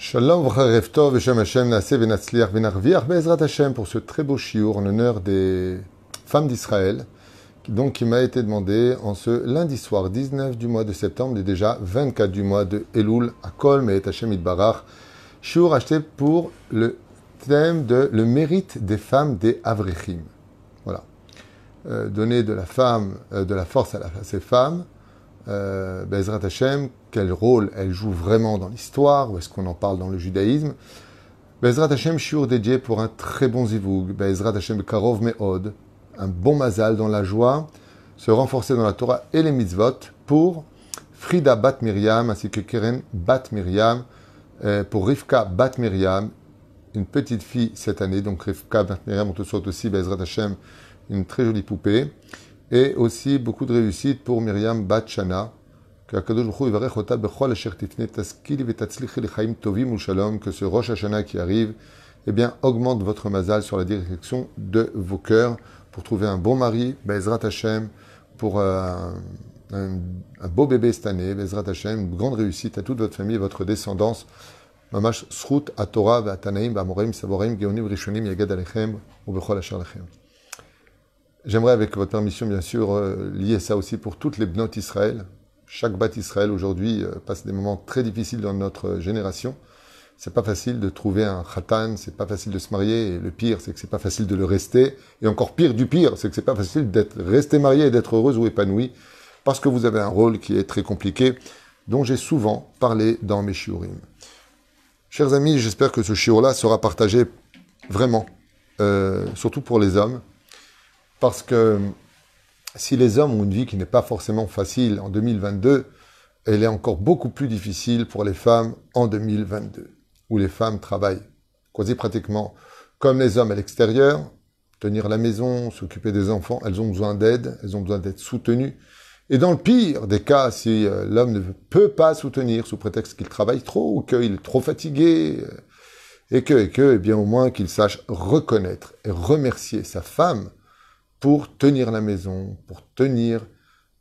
Shalom v'charev tov v'shem Hashem nase v'natzliach v'narviach be'ezrat Hashem pour ce très beau shiur en l'honneur des femmes d'Israël, donc qui m'a été demandé en ce lundi soir 19 du mois de septembre et déjà 24 du mois de Elul à Kolm et Hashem Idbarach. Shiur acheté pour le thème de le mérite des femmes des Avrechim. Voilà. Euh, donner de la femme, euh, de la force à ces femmes, euh, Bezrat Hashem, quel rôle elle joue vraiment dans l'histoire, ou est-ce qu'on en parle dans le judaïsme. Bezrat Hashem, shiur dédié pour un très bon zivoug. Bezrat Hashem, karov me'od, un bon mazal dans la joie, se renforcer dans la Torah et les mitzvot pour Frida Bat Miriam, ainsi que Keren Bat Miriam, euh, pour Rivka Bat Miriam, une petite fille cette année, donc Rivka Bat Miriam, on te souhaite aussi, Bezrat Hashem, une très jolie poupée. Et aussi beaucoup de réussite pour Myriam Bat Shana, que ce Rosh Hashanah qui arrive, eh bien, augmente votre mazal sur la direction de vos cœurs pour trouver un bon mari, Bezrat Hashem, pour euh, un, un, beau bébé cette année, Bezrat Hashem, une grande réussite à toute votre famille et votre descendance. Mamash Srut, Atora, Vatanaim, Bamorim, Saborim, Geonim, Rishonim, Yagad Alechem, ou Bechol Asher Lechem. J'aimerais, avec votre permission, bien sûr, euh, lier ça aussi pour toutes les bnotes Israël. Chaque bat Israël aujourd'hui euh, passe des moments très difficiles dans notre génération. C'est pas facile de trouver un khatan, c'est pas facile de se marier, et le pire, c'est que c'est pas facile de le rester. Et encore pire du pire, c'est que c'est pas facile d'être resté marié et d'être heureuse ou épanouie, parce que vous avez un rôle qui est très compliqué, dont j'ai souvent parlé dans mes shiurim. Chers amis, j'espère que ce shiur-là sera partagé vraiment, euh, surtout pour les hommes, parce que si les hommes ont une vie qui n'est pas forcément facile en 2022, elle est encore beaucoup plus difficile pour les femmes en 2022, où les femmes travaillent quasi pratiquement comme les hommes à l'extérieur, tenir la maison, s'occuper des enfants, elles ont besoin d'aide, elles ont besoin d'être soutenues. Et dans le pire des cas, si euh, l'homme ne peut pas soutenir sous prétexte qu'il travaille trop ou qu'il est trop fatigué, euh, et que, et que, eh bien au moins qu'il sache reconnaître et remercier sa femme pour tenir la maison, pour tenir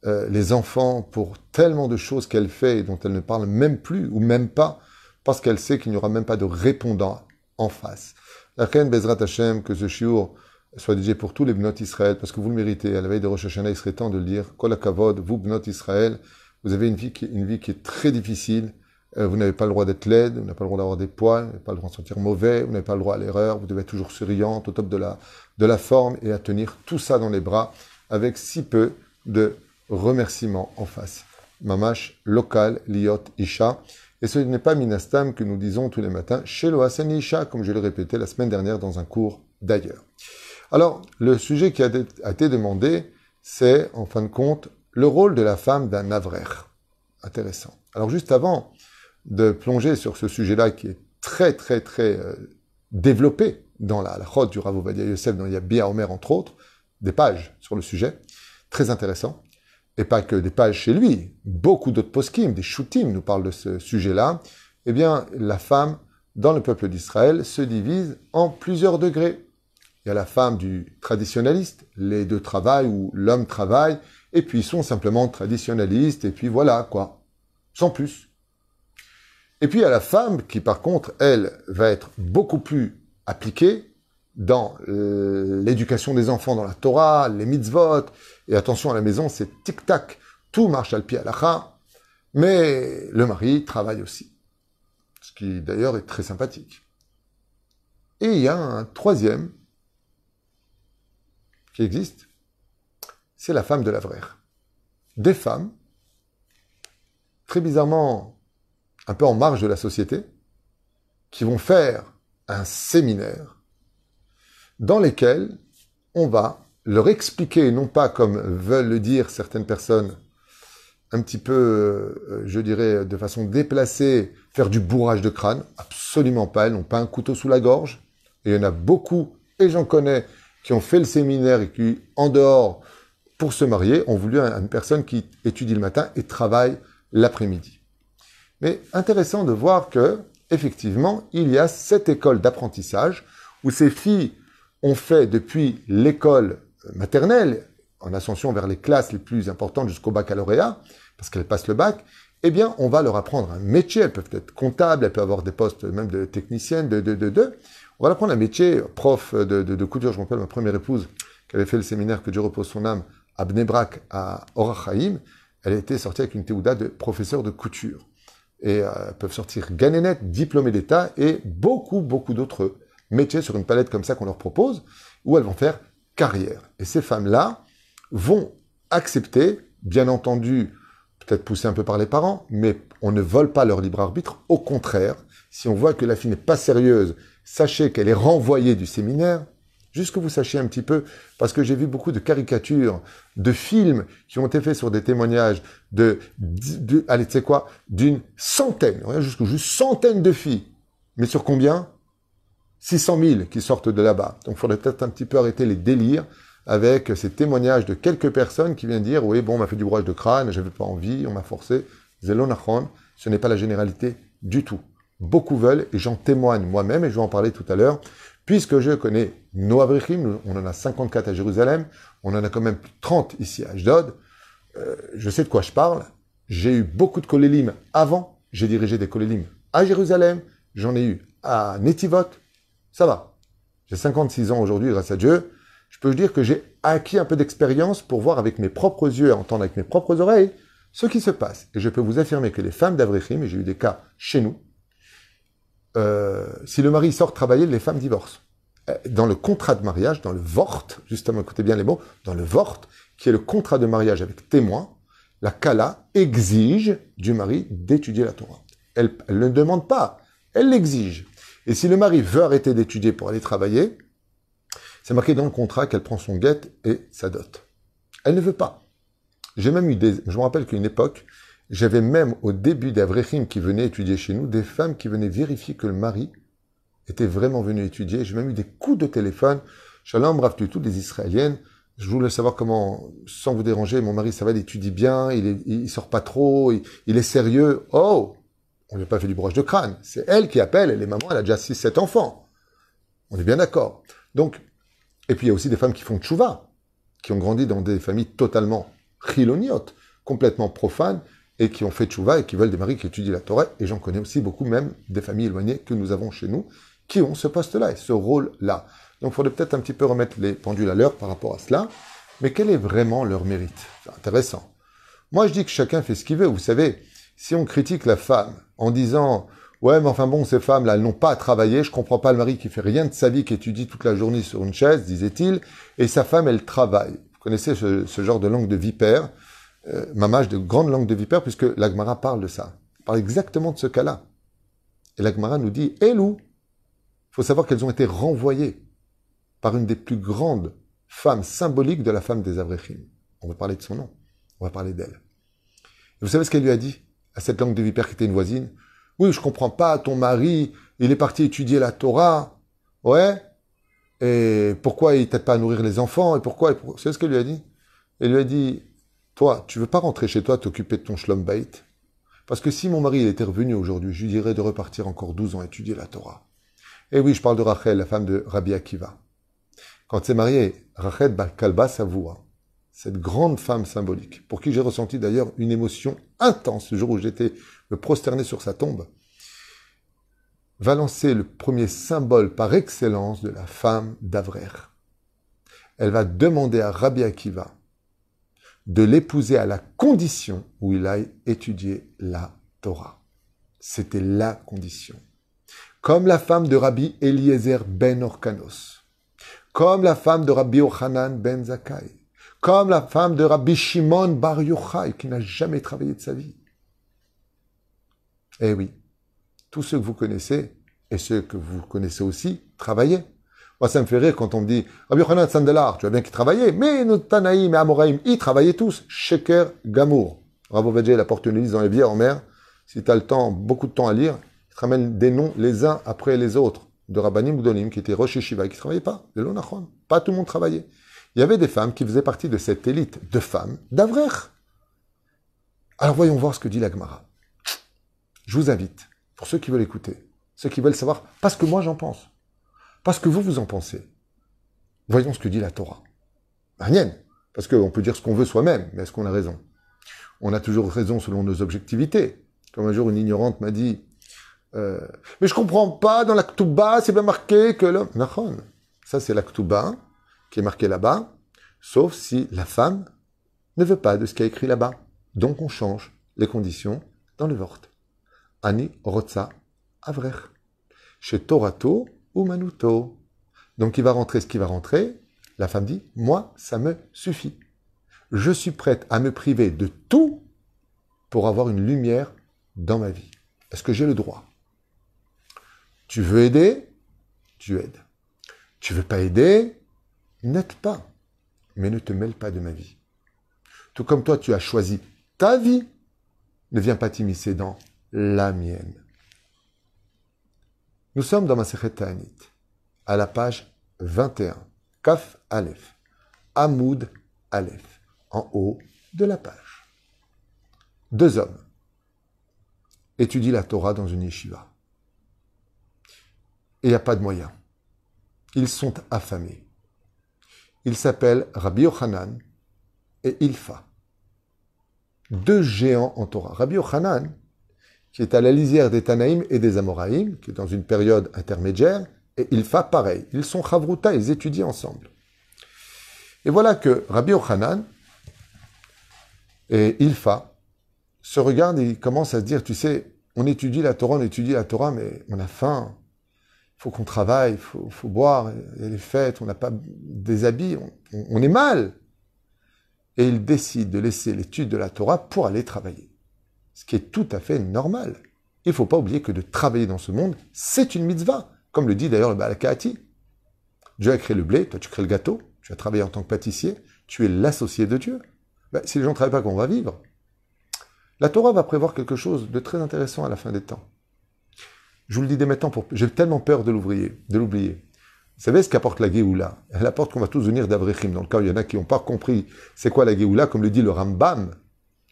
euh, les enfants, pour tellement de choses qu'elle fait et dont elle ne parle même plus ou même pas, parce qu'elle sait qu'il n'y aura même pas de répondant en face. La reine Bezrat Hashem, que ce shiur soit dédié pour tous les bnot Israël, parce que vous le méritez. À la veille de Rosh Hashanah, il serait temps de le dire. Kol vous bnot Israël, vous avez une vie qui est très difficile. Euh, vous n'avez pas le droit d'être laide, vous n'avez pas le droit d'avoir des poils, vous n'avez pas le droit de sentir mauvais, vous n'avez pas le droit à l'erreur, vous devez être toujours souriante, au top de la, de la forme et à tenir tout ça dans les bras avec si peu de remerciements en face. Mamash local liot isha. Et ce n'est pas minastam que nous disons tous les matins chez Loasen isha, comme je l'ai répété la semaine dernière dans un cours d'ailleurs. Alors, le sujet qui a été demandé, c'est, en fin de compte, le rôle de la femme d'un avrer. Intéressant. Alors, juste avant de plonger sur ce sujet-là qui est très, très, très euh, développé dans la, chod du Rav Ovadia Yosef, dans Yabia Omer, entre autres, des pages sur le sujet, très intéressant. Et pas que des pages chez lui, beaucoup d'autres poskim, des shootim nous parlent de ce sujet-là. Eh bien, la femme, dans le peuple d'Israël, se divise en plusieurs degrés. Il y a la femme du traditionnaliste, les deux travaillent ou l'homme travaille, et puis ils sont simplement traditionnalistes, et puis voilà, quoi. Sans plus. Et puis a la femme qui, par contre, elle, va être beaucoup plus appliquée dans euh, l'éducation des enfants dans la Torah, les mitzvot, et attention à la maison, c'est tic-tac, tout marche à pied à la mais le mari travaille aussi. Ce qui d'ailleurs est très sympathique. Et il y a un troisième qui existe, c'est la femme de la vraie. Des femmes, très bizarrement un peu en marge de la société, qui vont faire un séminaire dans lequel on va leur expliquer, non pas comme veulent le dire certaines personnes, un petit peu, euh, je dirais, de façon déplacée, faire du bourrage de crâne. Absolument pas. Elles n'ont pas un couteau sous la gorge. Et il y en a beaucoup, et j'en connais, qui ont fait le séminaire et qui, en dehors, pour se marier, ont voulu une personne qui étudie le matin et travaille l'après-midi. Mais intéressant de voir que, effectivement, il y a cette école d'apprentissage où ces filles ont fait depuis l'école maternelle, en ascension vers les classes les plus importantes jusqu'au baccalauréat, parce qu'elles passent le bac, eh bien, on va leur apprendre un métier. Elles peuvent être comptables, elles peuvent avoir des postes même de techniciennes, de, de, de, de. On va leur apprendre un métier, prof de, de, couture. Je me rappelle ma première épouse qui avait fait le séminaire que Dieu repose son âme à Bnebrak, à Orachaim. Elle était sortie avec une théouda de professeur de couture. Et euh, peuvent sortir ganénet, diplômés d'État et beaucoup, beaucoup d'autres métiers sur une palette comme ça qu'on leur propose, où elles vont faire carrière. Et ces femmes-là vont accepter, bien entendu, peut-être poussé un peu par les parents, mais on ne vole pas leur libre arbitre. Au contraire, si on voit que la fille n'est pas sérieuse, sachez qu'elle est renvoyée du séminaire, juste que vous sachiez un petit peu, parce que j'ai vu beaucoup de caricatures, de films qui ont été faits sur des témoignages de, allez, quoi, d'une centaine, jusqu'à juste centaines de filles. Mais sur combien? 600 000 qui sortent de là-bas. Donc il faudrait peut-être un petit peu arrêter les délires avec ces témoignages de quelques personnes qui viennent dire oui bon on m'a fait du bourrage de crâne, j'avais pas envie, on m'a forcé. Zelonachon, ce n'est pas la généralité du tout. Beaucoup veulent et j'en témoigne moi-même et je vais en parler tout à l'heure. Puisque je connais nos Abrichim, on en a 54 à Jérusalem, on en a quand même 30 ici à Ashdod, euh, je sais de quoi je parle. J'ai eu beaucoup de kolélim avant, j'ai dirigé des kolélim à Jérusalem, j'en ai eu à Netivot, ça va. J'ai 56 ans aujourd'hui grâce à Dieu, je peux dire que j'ai acquis un peu d'expérience pour voir avec mes propres yeux et entendre avec mes propres oreilles ce qui se passe. Et je peux vous affirmer que les femmes d'Avrechim, et j'ai eu des cas chez nous, euh, si le mari sort travailler, les femmes divorcent. Euh, dans le contrat de mariage, dans le vort, justement, écoutez bien les mots, dans le vort, qui est le contrat de mariage avec témoin, la Kala exige du mari d'étudier la Torah. Elle, elle ne demande pas, elle l'exige. Et si le mari veut arrêter d'étudier pour aller travailler, c'est marqué dans le contrat qu'elle prend son guette et sa dot. Elle ne veut pas. J'ai même eu des... Je me rappelle qu'une époque, j'avais même au début d'Avrechim qui venaient étudier chez nous, des femmes qui venaient vérifier que le mari était vraiment venu étudier. J'ai même eu des coups de téléphone. Shalom, brave toutes les Israéliennes. Je voulais savoir comment, sans vous déranger, mon mari, ça va, il étudie bien, il, est, sort pas trop, il, est sérieux. Oh! On lui a pas fait du broche de crâne. C'est elle qui appelle, elle est maman, elle a déjà 6-7 enfants. On est bien d'accord. Donc, et puis il y a aussi des femmes qui font tchouva, qui ont grandi dans des familles totalement chiloniotes, complètement profanes, et qui ont fait tchouva et qui veulent des maris qui étudient la Torah. Et j'en connais aussi beaucoup, même des familles éloignées que nous avons chez nous, qui ont ce poste-là et ce rôle-là. Donc il faudrait peut-être un petit peu remettre les pendules à l'heure par rapport à cela. Mais quel est vraiment leur mérite? C'est intéressant. Moi, je dis que chacun fait ce qu'il veut. Vous savez, si on critique la femme en disant Ouais, mais enfin bon, ces femmes-là, elles n'ont pas à travailler. Je comprends pas le mari qui fait rien de sa vie, qui étudie toute la journée sur une chaise, disait-il. Et sa femme, elle travaille. Vous connaissez ce, genre de langue de vipère, euh, mamage de grande langue de vipère, puisque l'Agmara parle de ça. Elle parle exactement de ce cas-là. Et l'Agmara nous dit, Elou, il faut savoir qu'elles ont été renvoyées par une des plus grandes femmes symboliques de la femme des Avrechim. On va parler de son nom. On va parler d'elle. vous savez ce qu'elle lui a dit à cette langue de vipère qui était une voisine oui, je comprends pas, ton mari, il est parti étudier la Torah. Ouais. Et pourquoi il t'aide pas à nourrir les enfants? Et pourquoi, Vous savez ce qu'elle lui a dit? Elle lui a dit, toi, tu veux pas rentrer chez toi t'occuper de ton shlom bait Parce que si mon mari il était revenu aujourd'hui, je lui dirais de repartir encore 12 ans étudier la Torah. Et oui, je parle de Rachel, la femme de Rabbi Akiva. Quand s'est mariée, Rachel Balkalba Savoua, cette grande femme symbolique, pour qui j'ai ressenti d'ailleurs une émotion intense le jour où j'étais me prosterner sur sa tombe, va lancer le premier symbole par excellence de la femme d'Avrer. Elle va demander à Rabbi Akiva de l'épouser à la condition où il aille étudier la Torah. C'était la condition. Comme la femme de Rabbi Eliezer ben Orkanos, comme la femme de Rabbi Ochanan ben Zakai, comme la femme de Rabbi Shimon bar Yochai, qui n'a jamais travaillé de sa vie. Eh oui, tous ceux que vous connaissez, et ceux que vous connaissez aussi, travaillaient. Ça me fait rire quand on me dit, Rabbi Yochanan Sandelar, tu vois bien qu'il travaillait, mais nos Tanaïm et Amoraïm, ils travaillaient tous. Sheker Gamour. Rabbi Vadje, il apporte une liste dans les bières en mer. Si tu as le temps, beaucoup de temps à lire, il te ramène des noms les uns après les autres de Rabbanim Gdolim qui étaient Rosh et qui ne travaillaient pas. De l'Onachon. Pas tout le monde travaillait. Il y avait des femmes qui faisaient partie de cette élite de femmes d'Avrer. Alors voyons voir ce que dit la Gemara. Je vous invite, pour ceux qui veulent écouter, ceux qui veulent savoir, parce que moi j'en pense, parce que vous vous en pensez, voyons ce que dit la Torah. Rien, parce qu'on peut dire ce qu'on veut soi-même, mais est-ce qu'on a raison? On a toujours raison selon nos objectivités. Comme un jour, une ignorante m'a dit euh, Mais je comprends pas, dans l'Aktuba, c'est bien marqué que l'homme. Ça, c'est l'Aktuba qui est marqué là-bas, sauf si la femme ne veut pas de ce qui est écrit là-bas. Donc, on change les conditions dans le Vort. Ani Rotsa Avrer. Chez Torato ou Manuto. Donc, il va rentrer ce qui va rentrer. La femme dit Moi, ça me suffit. Je suis prête à me priver de tout pour avoir une lumière dans ma vie. Est-ce que j'ai le droit? Tu veux aider? Tu aides. Tu veux pas aider? N'aide pas. Mais ne te mêle pas de ma vie. Tout comme toi, tu as choisi ta vie, ne viens pas t'immiscer dans la mienne. Nous sommes dans ma Ta'anit, à la page 21, Kaf Aleph, Hamoud Aleph, en haut de la page. Deux hommes étudient la Torah dans une yeshiva. Et il n'y a pas de moyens. Ils sont affamés. Ils s'appellent Rabbi Yochanan et Ilfa. Deux géants en Torah. Rabbi Yochanan, qui est à la lisière des Tanaïm et des Amoraïm, qui est dans une période intermédiaire, et Ilfa, pareil. Ils sont Chavruta, ils étudient ensemble. Et voilà que Rabbi Yochanan et Ilfa se regardent et ils commencent à se dire, tu sais, on étudie la Torah, on étudie la Torah, mais on a faim, il faut qu'on travaille, il faut, boire, il y a les fêtes, on n'a pas des habits, on, est mal. Et ils décident de laisser l'étude de la Torah pour aller travailler. Ce qui est tout à fait normal. Il ne faut pas oublier que de travailler dans ce monde, c'est une mitzvah. Comme le dit d'ailleurs le Balakati. Dieu a créé le blé, toi tu crées le gâteau, tu as travaillé en tant que pâtissier, tu es l'associé de Dieu. Ben, si les gens ne travaillent pas, comment on va vivre? La Torah va prévoir quelque chose de très intéressant à la fin des temps. Je vous le dis dès maintenant, j'ai tellement peur de l'ouvrier, de l'oublier. Vous savez ce qu'apporte la Géoula? Elle apporte qu'on va tous venir d'Avrechim. Dans le cas où il y en a qui n'ont pas compris c'est quoi la Géoula, comme le dit le Rambam,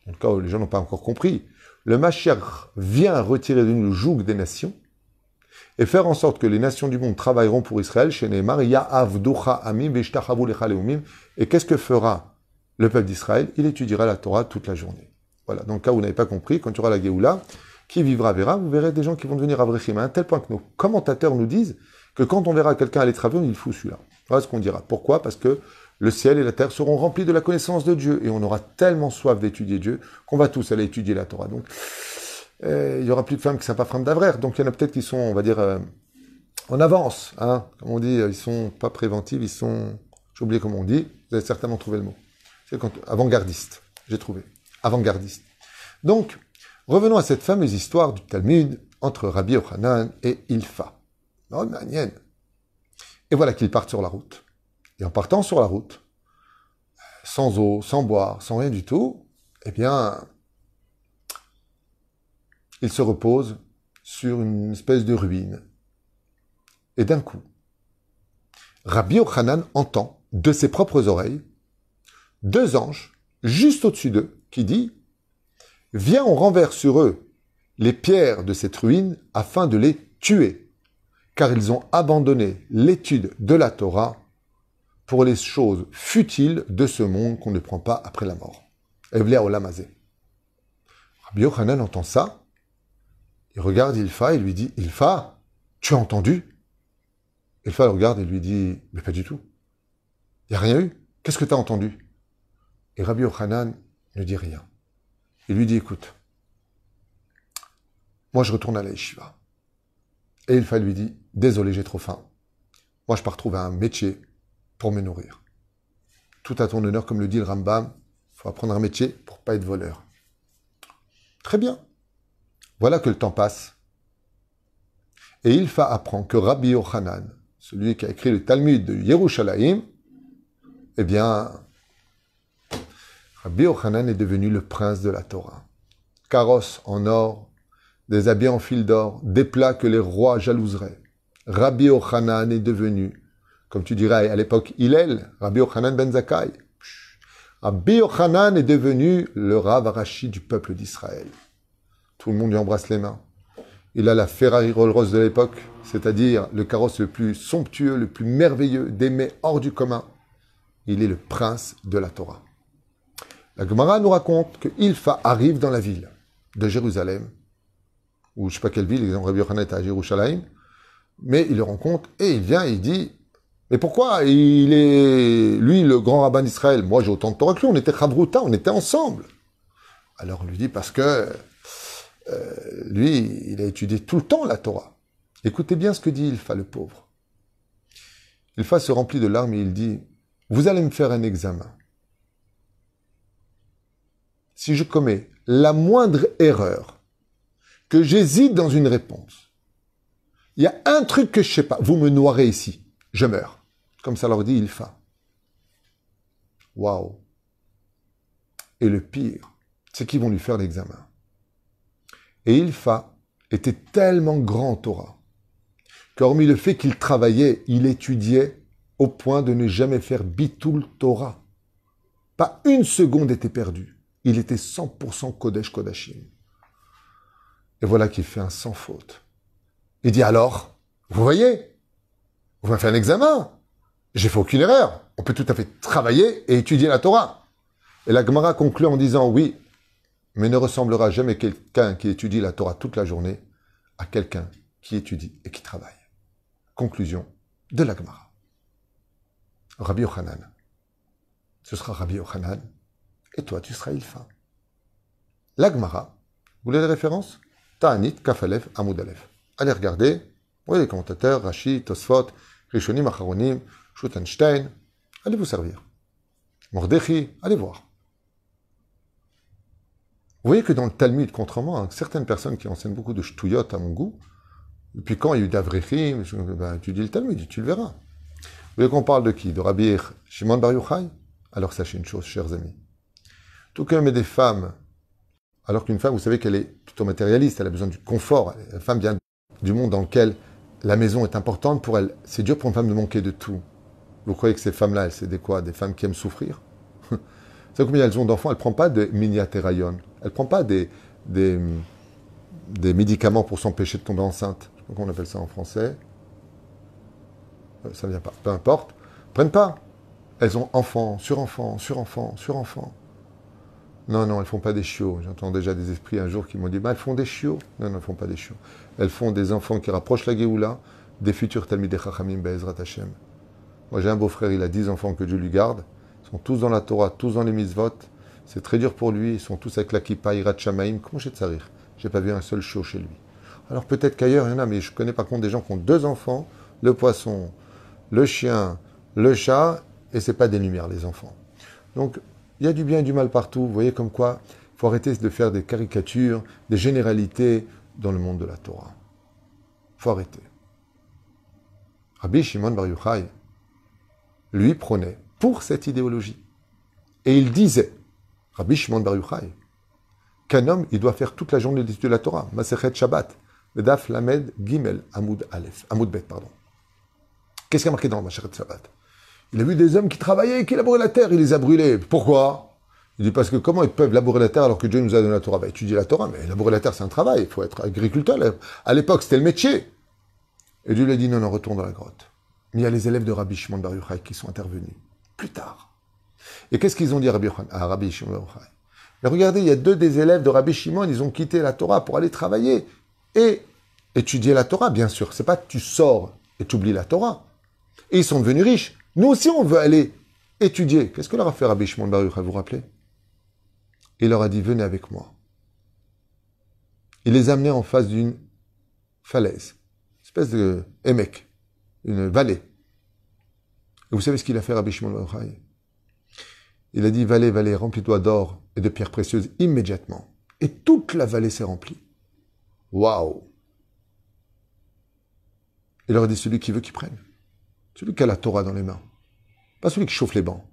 dans le cas où les gens n'ont pas encore compris, le Mashiach vient retirer de nous le joug des nations et faire en sorte que les nations du monde travailleront pour Israël chez Neymar, amim et qu'est-ce que fera le peuple d'Israël? Il étudiera la Torah toute la journée. Voilà, dans le cas où vous n'avez pas compris, quand tu auras la Géoula, qui vivra verra, vous verrez des gens qui vont devenir Avrechim, à tel point que nos commentateurs nous disent que quand on verra quelqu'un aller travailler, il fout celui-là. Voilà ce qu'on dira. Pourquoi? Parce que le ciel et la terre seront remplis de la connaissance de Dieu, et on aura tellement soif d'étudier Dieu qu'on va tous aller étudier la Torah. Donc, euh, il y aura plus de femmes qui ne sont pas femmes d'Avrer, donc il y en a peut-être qui sont, on va dire, euh, en avance, hein. comme on dit, ils sont pas préventives, ils sont, j'ai oublié comment on dit, vous avez certainement trouvé le mot. Avant-gardiste, j'ai trouvé, avant-gardiste. Donc, Revenons à cette fameuse histoire du Talmud entre Rabbi Yochanan et Ilfa. Oh, et voilà qu'ils partent sur la route. Et en partant sur la route, sans eau, sans boire, sans rien du tout, eh bien, ils se reposent sur une espèce de ruine. Et d'un coup, Rabbi Yochanan entend de ses propres oreilles deux anges juste au-dessus d'eux qui dit Viens, on renverse sur eux les pierres de cette ruine afin de les tuer, car ils ont abandonné l'étude de la Torah pour les choses futiles de ce monde qu'on ne prend pas après la mort. Evlia Olamazé. Rabbi Yochanan entend ça, il regarde Ilfa et lui dit Ilfa, tu as entendu? Ilfa le regarde et lui dit Mais pas du tout. Il n'y a rien eu. Qu'est-ce que tu as entendu? Et Rabbi Yochanan ne dit rien. Il lui dit, écoute, moi je retourne à la yeshiva. Et il lui dit, désolé, j'ai trop faim. Moi je pars trouver un métier pour me nourrir. Tout à ton honneur, comme le dit le Rambam, il faut apprendre un métier pour pas être voleur. Très bien. Voilà que le temps passe. Et Ilfa apprend que Rabbi Yochanan, celui qui a écrit le Talmud de Yerushalayim, eh bien, Rabbi Yochanan est devenu le prince de la Torah. Carrosse en or, des habits en fil d'or, des plats que les rois jalouseraient. Rabbi Yochanan est devenu, comme tu dirais à l'époque, Hillel, Rabbi Yochanan ben Zakkai. Rabbi Yochanan est devenu le Rav Arashi du peuple d'Israël. Tout le monde lui embrasse les mains. Il a la Ferrari Rolls-Royce de l'époque, c'est-à-dire le carrosse le plus somptueux, le plus merveilleux, d'aimer hors du commun. Il est le prince de la Torah. La Gemara nous raconte que Ilfa arrive dans la ville de Jérusalem, ou je ne sais pas quelle ville, Rabbi Yochanan à Jérusalem, mais il le rencontre et il vient et il dit Mais pourquoi il est, lui, le grand rabbin d'Israël? Moi, j'ai autant de Torah que lui, on était Chavruta, on était ensemble. Alors on lui dit Parce que euh, lui, il a étudié tout le temps la Torah. Écoutez bien ce que dit Ilfa, le pauvre. Ilfa se remplit de larmes et il dit Vous allez me faire un examen. Si je commets la moindre erreur, que j'hésite dans une réponse, il y a un truc que je sais pas, vous me noirez ici, je meurs. Comme ça leur dit Ilfa. Waouh. Et le pire, c'est qu'ils vont lui faire l'examen. Et Ilfa était tellement grand Torah qu'hormis le fait qu'il travaillait, il étudiait au point de ne jamais faire bitul Torah. Pas une seconde était perdue. Il était 100% Kodesh Kodashim. Et voilà qu'il fait un sans faute. Il dit alors, vous voyez, vous m'avez fait un examen. J'ai fait aucune erreur. On peut tout à fait travailler et étudier la Torah. Et la Gemara conclut en disant oui, mais ne ressemblera jamais quelqu'un qui étudie la Torah toute la journée à quelqu'un qui étudie et qui travaille. Conclusion de la Gemara. Rabbi Yochanan. Ce sera Rabbi Yochanan. Et toi, tu seras Ilfa. La Gemara. Vous voulez les références Ta'anit, Kafalef, Amoudalef. Allez regarder. Voyez les commentateurs, Rashi, Tosfot, Rishonim, Acharonim, Schutenstein. Allez vous servir. Mordechi, allez voir. Vous voyez que dans le Talmud, contrairement à certaines personnes qui enseignent beaucoup de shtouyot à mon goût, et puis quand il y a eu d'Avrechim, ben, tu dis le Talmud, tu le verras. Vous voulez qu'on parle de qui? De Rabbi Shimon Bar Yochai? Alors sachez une chose, chers amis. Tout comme des femmes, alors qu'une femme, vous savez qu'elle est plutôt matérialiste, elle a besoin du confort. La femme vient du monde dans lequel la maison est importante pour elle. C'est dur pour une femme de manquer de tout. Vous croyez que ces femmes-là, elles, c'est des quoi? Des femmes qui aiment souffrir? C'est combien elles ont d'enfants? Elle ne prend pas de miniaterayon. Elle ne prend pas des, des, des, médicaments pour s'empêcher de tomber enceinte. Je sais pas comment on appelle ça en français. Euh, ça ne vient pas. Peu importe. Prennent pas. Elles ont enfants, sur enfants, sur enfants, sur enfants. Non, non, elles font pas des chiots. J'entends déjà des esprits un jour qui m'ont dit, bah, elles font des chiots. Non, non, elles font pas des chiots. Elles font des enfants qui rapprochent la Géoula, des futurs Talmidei Chachamim Be'ezrat Hashem. Moi, j'ai un beau-frère, il a dix enfants que Dieu lui garde. Ils sont tous dans la Torah, tous dans les mitzvot. C'est très dur pour lui. Ils sont tous avec la kippa, Irat Shamaim. Comment j'ai de sarir J'ai pas vu un seul chiot chez lui. Alors peut-être qu'ailleurs, il y en a, mais je connais par contre des gens qui ont deux enfants, le poisson, le chien, le chat, et c'est pas des lumières, les enfants. Donc, il y a du bien et du mal partout. Vous voyez comme quoi il faut arrêter de faire des caricatures, des généralités dans le monde de la Torah. Faut arrêter. Rabbi Shimon Bar Yochai, lui, prenait pour cette idéologie. Et il disait, Rabbi Shimon Bar Yochai, qu'un homme, il doit faire toute la journée d'étude de la Torah, Masechet Shabbat, Medaf Lamed Gimel Amoud Aleph, Amoud Bet, pardon. Qu'est-ce qu'il y a marqué dans Masechet Shabbat? Il a vu des hommes qui travaillaient et qui labouraient la terre, il les a brûlés. Pourquoi? Il dit parce que comment ils peuvent labourer la terre alors que Dieu nous a donné la Torah? Va étudier la Torah, mais labourer la terre c'est un travail, il faut être agriculteur. À l'époque c'était le métier. Et Dieu lui a dit non, non, retourne dans la grotte. Mais il y a les élèves de Rabbi Shimon Bar Yochai qui sont intervenus plus tard. Et qu'est-ce qu'ils ont dit à Rabbi, à Rabbi Shimon Bar Yochai Mais regardez, il y a deux des élèves de Rabbi Shimon, ils ont quitté la Torah pour aller travailler et étudier la Torah, bien sûr. C'est pas que tu sors et tu oublies la Torah. Et ils sont devenus riches. Nous aussi, on veut aller étudier. Qu'est-ce que leur a fait Rabbi Shimon Baruch, à vous rappeler Il leur a dit, venez avec moi. Il les a amenés en face d'une falaise, une espèce de émec, une vallée. Et vous savez ce qu'il a fait Rabbi Shimon Il a dit, vallée, vallée, remplis-toi d'or et de pierres précieuses immédiatement. Et toute la vallée s'est remplie. Waouh Il leur a dit, celui qui veut qu'il prenne. Celui qui a la Torah dans les mains. Pas celui qui chauffe les bancs.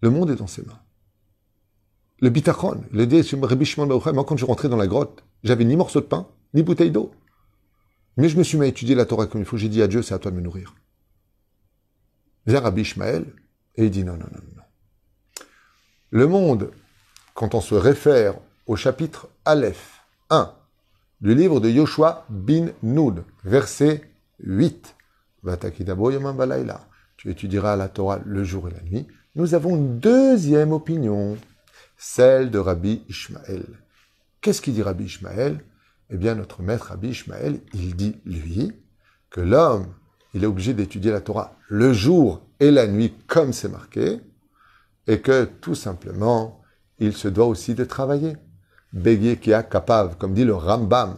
Le monde est dans ses mains. Le bitachon, le dé, moi quand je rentrais dans la grotte, j'avais ni morceau de pain, ni bouteille d'eau. Mais je me suis mis à étudier la Torah comme il faut. J'ai dit à Dieu, c'est à toi de me nourrir. Viens Rabbi Ishmael, et il dit non, non, non, non. Le monde, quand on se réfère au chapitre Aleph 1 du livre de Yoshua bin Noud, verset 8, tu étudieras la Torah le jour et la nuit. nous avons une deuxième opinion, celle de Rabbi Ishmael. Qu'est-ce qu'il dit Rabbi Ishmael? Eh bien, notre maître Rabbi Ishmael, il dit, lui, que l'homme, il est obligé d'étudier la Torah le jour et la nuit, comme c'est marqué, et que tout simplement, il se doit aussi de travailler. Bégué qui a capable, comme dit le Rambam.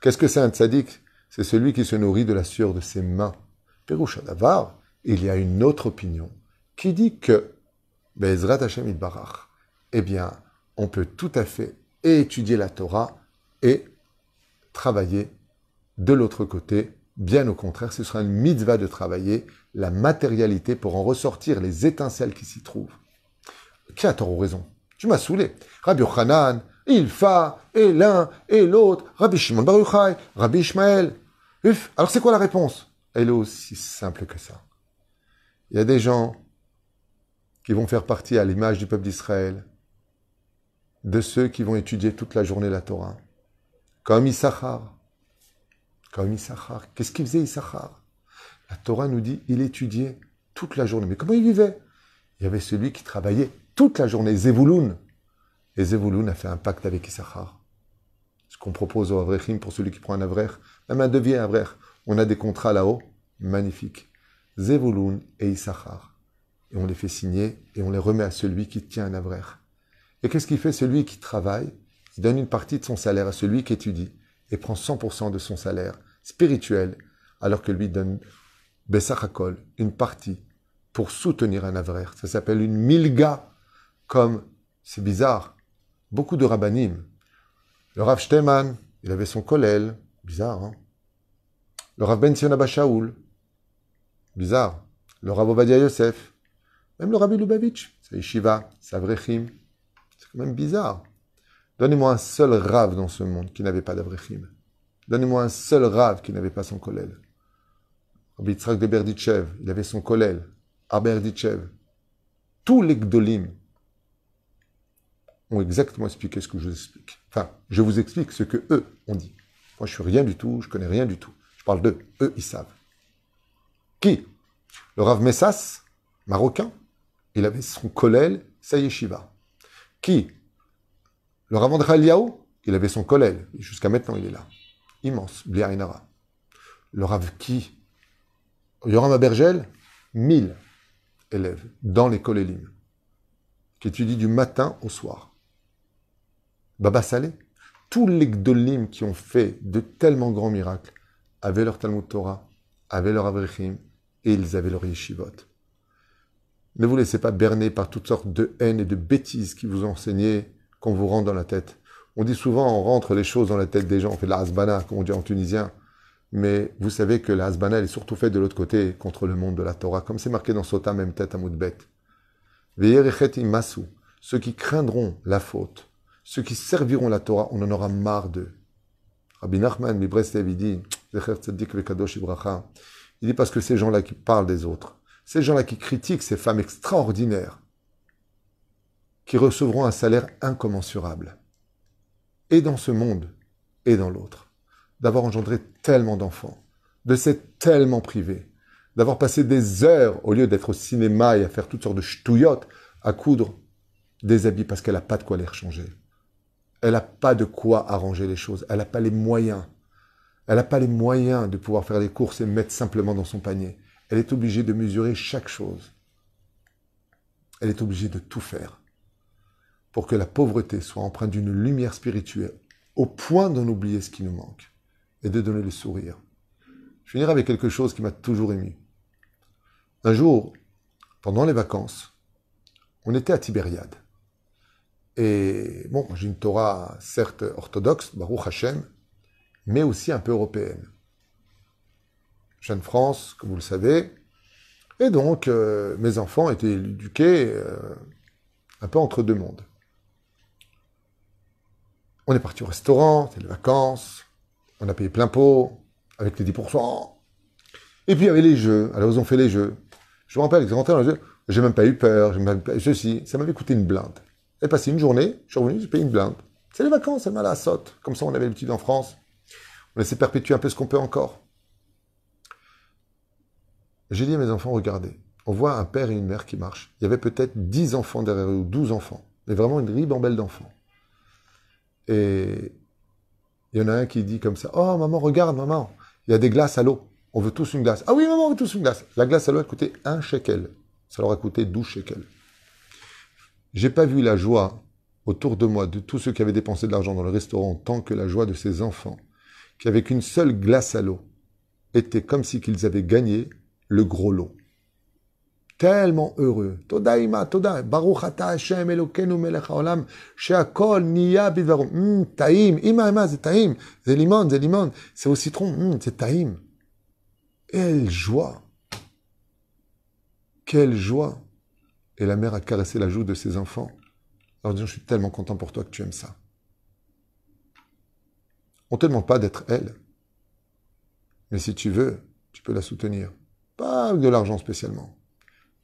Qu'est-ce que c'est un tzaddik? C'est celui qui se nourrit de la sueur de ses mains. Davar, il y a une autre opinion qui dit que Bezrat Hashem Barach, eh bien, on peut tout à fait étudier la Torah et travailler de l'autre côté. Bien au contraire, ce sera une mitzvah de travailler la matérialité pour en ressortir les étincelles qui s'y trouvent. Qui a tort ou raison? Tu m'as saoulé. Rabbi Yochanan, Ilfa, et l'un, et l'autre, Rabbi Shimon Bar Yochai, Rabbi Ishmael. alors c'est quoi la réponse? Elle est aussi simple que ça. Il y a des gens qui vont faire partie à l'image du peuple d'Israël, de ceux qui vont étudier toute la journée la Torah, comme Issachar. Comme Issachar. Qu'est-ce qu'il faisait Issachar? La Torah nous dit, il étudiait toute la journée. Mais comment il vivait? Il y avait celui qui travaillait toute la journée, Zevouloun. Et Zevouloun a fait un pacte avec Issachar. Ce qu'on propose au Avrechim pour celui qui prend un Avrer, même un devier Avrer. On a des contrats là-haut, magnifiques. Zevouloun et Issachar. Et on les fait signer et on les remet à celui qui tient un Avrer. Et qu'est-ce qu'il fait? Celui qui travaille Il donne une partie de son salaire à celui qui étudie et prend 100% de son salaire spirituel, alors que lui donne Bessachakol, une partie, pour soutenir un Avrer. Ça s'appelle une milga, comme, c'est bizarre, beaucoup de rabbinim. Le Rav Shteman, il avait son kollel, bizarre, hein? Le Rav Ben Sion bizarre. Le Rav Ovadia Yosef, même le Rabbi Lubavitch, c'est Yeshiva, c'est Avrechim. C'est même bizarre. Donnez-moi un seul Rav dans ce monde qui n'avait pas d'Avrechim. Donnez-moi un seul Rav qui n'avait pas son kollel. Rabbi de Berditchev, il avait son kollel. Aberditchev. Tous les Gdolim, ont exactement expliqué ce que je vous explique. Enfin, je vous explique ce que eux ont dit. Moi, je suis rien du tout, je connais rien du tout. Je parle d'eux, eux, ils savent. Qui? Le Rav Messas, marocain, il avait son kollel, sa yeshiva. Qui? Le Rav André il avait son kollel, jusqu'à maintenant il est là. Immense, Bliarinara. Le Rav qui? Yoram Abergel, 1000 élèves dans les kollelim, qui étudient du matin au soir. Baba Salé, tous les Gdolim qui ont fait de tellement grands miracles avaient leur Talmud Torah, avaient leur Avrechim, et ils avaient leur Yeshivot. Ne vous laissez pas berner par toutes sortes de haines et de bêtises qui vous enseignent qu'on vous rentre dans la tête. On dit souvent, on rentre les choses dans la tête des gens, on fait de la hasbana, comme on dit en tunisien. Mais vous savez que la hasbana, elle est surtout faite de l'autre côté, contre le monde de la Torah, comme c'est marqué dans Sota, même tête à Moudbet. Masu, ceux qui craindront la faute, ceux qui serviront la Torah, on en aura marre d'eux. Rabbi Nachman, il dit, il dit parce que ces gens-là qui parlent des autres, ces gens-là qui critiquent ces femmes extraordinaires, qui recevront un salaire incommensurable, et dans ce monde, et dans l'autre, d'avoir engendré tellement d'enfants, de s'être tellement privés, d'avoir passé des heures, au lieu d'être au cinéma et à faire toutes sortes de ch'touillottes, à coudre des habits parce qu'elle n'a pas de quoi les rechanger. Elle n'a pas de quoi arranger les choses. Elle n'a pas les moyens. Elle n'a pas les moyens de pouvoir faire des courses et mettre simplement dans son panier. Elle est obligée de mesurer chaque chose. Elle est obligée de tout faire pour que la pauvreté soit empreinte d'une lumière spirituelle au point d'en oublier ce qui nous manque et de donner le sourire. Je finirai avec quelque chose qui m'a toujours ému. Un jour, pendant les vacances, on était à Tibériade. Et bon, j'ai une Torah certes orthodoxe, Baruch Hashem, mais aussi un peu européenne. Jeune France, comme vous le savez. Et donc, euh, mes enfants étaient éduqués euh, un peu entre deux mondes. On est parti au restaurant, c'était les vacances, on a payé plein pot, avec les 10%. Et puis il y avait les jeux, alors ils ont fait les jeux. Je me rappelle, ils rentraient dans les jeux, j'ai même pas eu peur, j'ai même pas... ceci, ça m'avait coûté une blinde. Elle passé une journée, je suis revenu, j'ai payé une blinde. C'est les vacances, elle m'a la saute. Comme ça, on avait l'habitude en France. On de perpétuer un peu ce qu'on peut encore. J'ai dit à mes enfants, regardez, on voit un père et une mère qui marchent. Il y avait peut-être 10 enfants derrière eux, ou 12 enfants, mais vraiment une ribambelle d'enfants. Et il y en a un qui dit comme ça Oh, maman, regarde, maman, il y a des glaces à l'eau. On veut tous une glace. Ah oui, maman, on veut tous une glace. La glace à l'eau a coûté un shekel. Ça leur a coûté 12 shekels. J'ai pas vu la joie autour de moi de tous ceux qui avaient dépensé de l'argent dans le restaurant tant que la joie de ces enfants qui, avec une seule glace à l'eau, étaient comme si qu'ils avaient gagné le gros lot. Tellement heureux. Toda ima, toda. Baruch ata Hashem Elokeinu melech haolam, she'akol niya bidvarum. Mm, taïm. Ima, ima, c'est taïm. C'est limon, c'est limon. C'est au citron. Mm, c'est taïm. Quelle joie. Quelle joie. Et la mère a caressé la joue de ses enfants. Alors disant, je suis tellement content pour toi que tu aimes ça. On ne te demande pas d'être elle. Mais si tu veux, tu peux la soutenir. Pas de l'argent spécialement.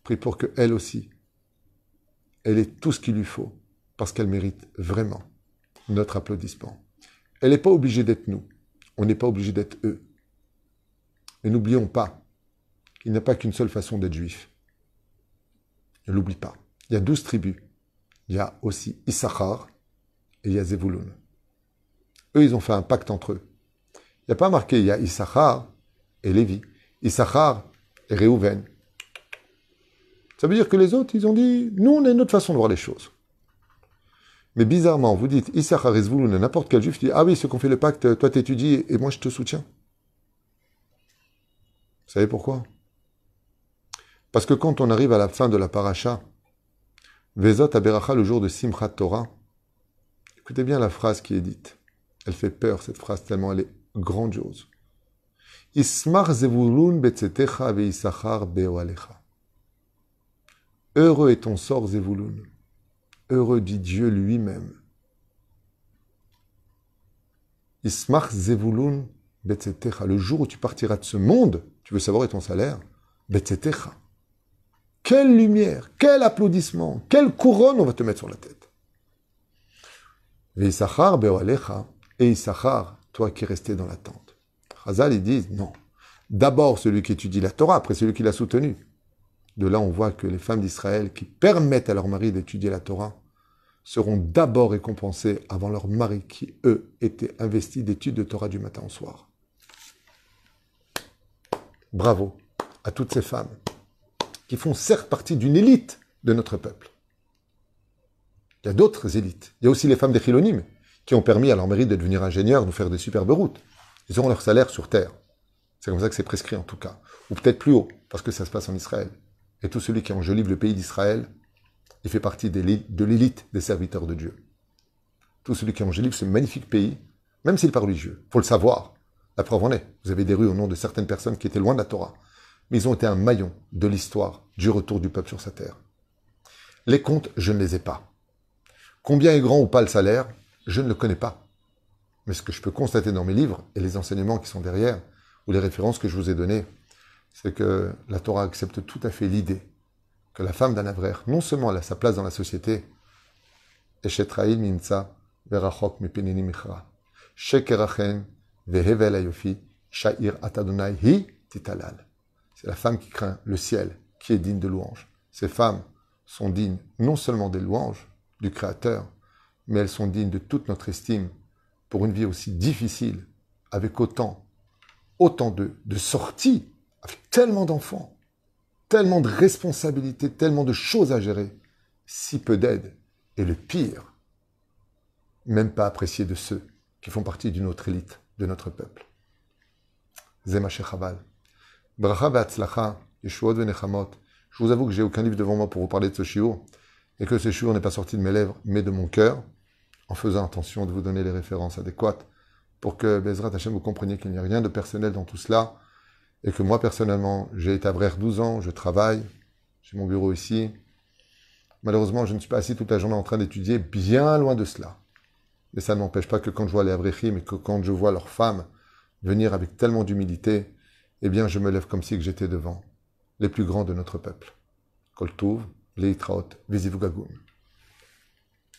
Prie pour que elle aussi, elle ait tout ce qu'il lui faut, parce qu'elle mérite vraiment notre applaudissement. Elle n'est pas obligée d'être nous. On n'est pas obligé d'être eux. Et n'oublions pas qu'il n'y a pas qu'une seule façon d'être juif. Ne l'oublie pas. Il y a douze tribus. Il y a aussi Issachar et il. Eux, ils ont fait un pacte entre eux. Il n'y a pas marqué, il y a Issachar et Lévi. Issachar Réhouven. Ça veut dire que les autres, ils ont dit, nous, on a une autre façon de voir les choses. Mais bizarrement, vous dites Issachar et Zvulun, n'importe quel juif dit, ah oui, ceux qui fait le pacte, toi t'étudies et moi je te soutiens. Vous savez pourquoi? Parce que quand on arrive à la fin de la paracha, Vezot Aberacha, le jour de Simchat Torah, écoutez bien la phrase qui est dite. Elle fait peur, cette phrase, tellement elle est grandiose. Ismar Zevulun betzetecha veisachar beoalecha. Heureux est ton sort, Zevulun. Heureux dit Dieu lui-même. Ismar Zevulun betzetecha. Le jour où tu partiras de ce monde, tu veux savoir ton salaire Betzetecha. Quelle lumière, quel applaudissement, quelle couronne on va te mettre sur la tête. Et Issachar, toi qui restais dans la tente. Ils disent non. D'abord celui qui étudie la Torah, après celui qui l'a soutenu. De là, on voit que les femmes d'Israël qui permettent à leur mari d'étudier la Torah seront d'abord récompensées avant leur mari qui, eux, étaient investis d'études de Torah du matin au soir. Bravo à toutes ces femmes qui font certes partie d'une élite de notre peuple. Il y a d'autres élites. Il y a aussi les femmes des Chilonimes qui ont permis à leur mari de devenir ingénieurs, de faire des superbes routes. Ils auront leur salaire sur terre. C'est comme ça que c'est prescrit en tout cas. Ou peut-être plus haut, parce que ça se passe en Israël. Et tout celui qui enjolive le pays d'Israël, il fait partie de l'élite des serviteurs de Dieu. Tout celui qui enjolive ce magnifique pays, même s'il est pas religieux, faut le savoir. La preuve en est. Vous avez des rues au nom de certaines personnes qui étaient loin de la Torah. Mais ils ont été un maillon de l'histoire du retour du peuple sur sa terre. Les comptes, je ne les ai pas. Combien est grand ou pas le salaire Je ne le connais pas. Mais ce que je peux constater dans mes livres et les enseignements qui sont derrière, ou les références que je vous ai données, c'est que la Torah accepte tout à fait l'idée que la femme d'un avraire, non seulement elle a sa place dans la société, c'est la femme qui craint le ciel, qui est digne de louange. Ces femmes sont dignes non seulement des louanges du Créateur, mais elles sont dignes de toute notre estime pour une vie aussi difficile, avec autant, autant de, sorties, avec tellement d'enfants, tellement de responsabilités, tellement de choses à gérer, si peu d'aide, et le pire, même pas apprécié de ceux qui font partie d'une autre élite de notre peuple. Zema Shechabal. Bracha Be'atzlacha, Yeshuot Venechamot. Je vous avoue que j'ai aucun livre devant moi pour vous parler de ce shiur, et que ce shiur n'est pas sorti de mes lèvres, mais de mon cœur, en faisant attention de vous donner les références adéquates, pour que Bezrat Hashem vous compreniez qu'il n'y a rien de personnel dans tout cela, et que moi personnellement, j'ai été à Brère 12 ans, je travaille, j'ai mon bureau ici. Malheureusement, je ne suis pas assis toute la journée en train d'étudier, bien loin de cela. Mais ça ne m'empêche pas que quand je vois les Avrechim et que quand je vois leurs femmes venir avec tellement d'humilité, eh bien je me lève comme si j'étais devant les plus grands de notre peuple. Koltouv, Leitraot.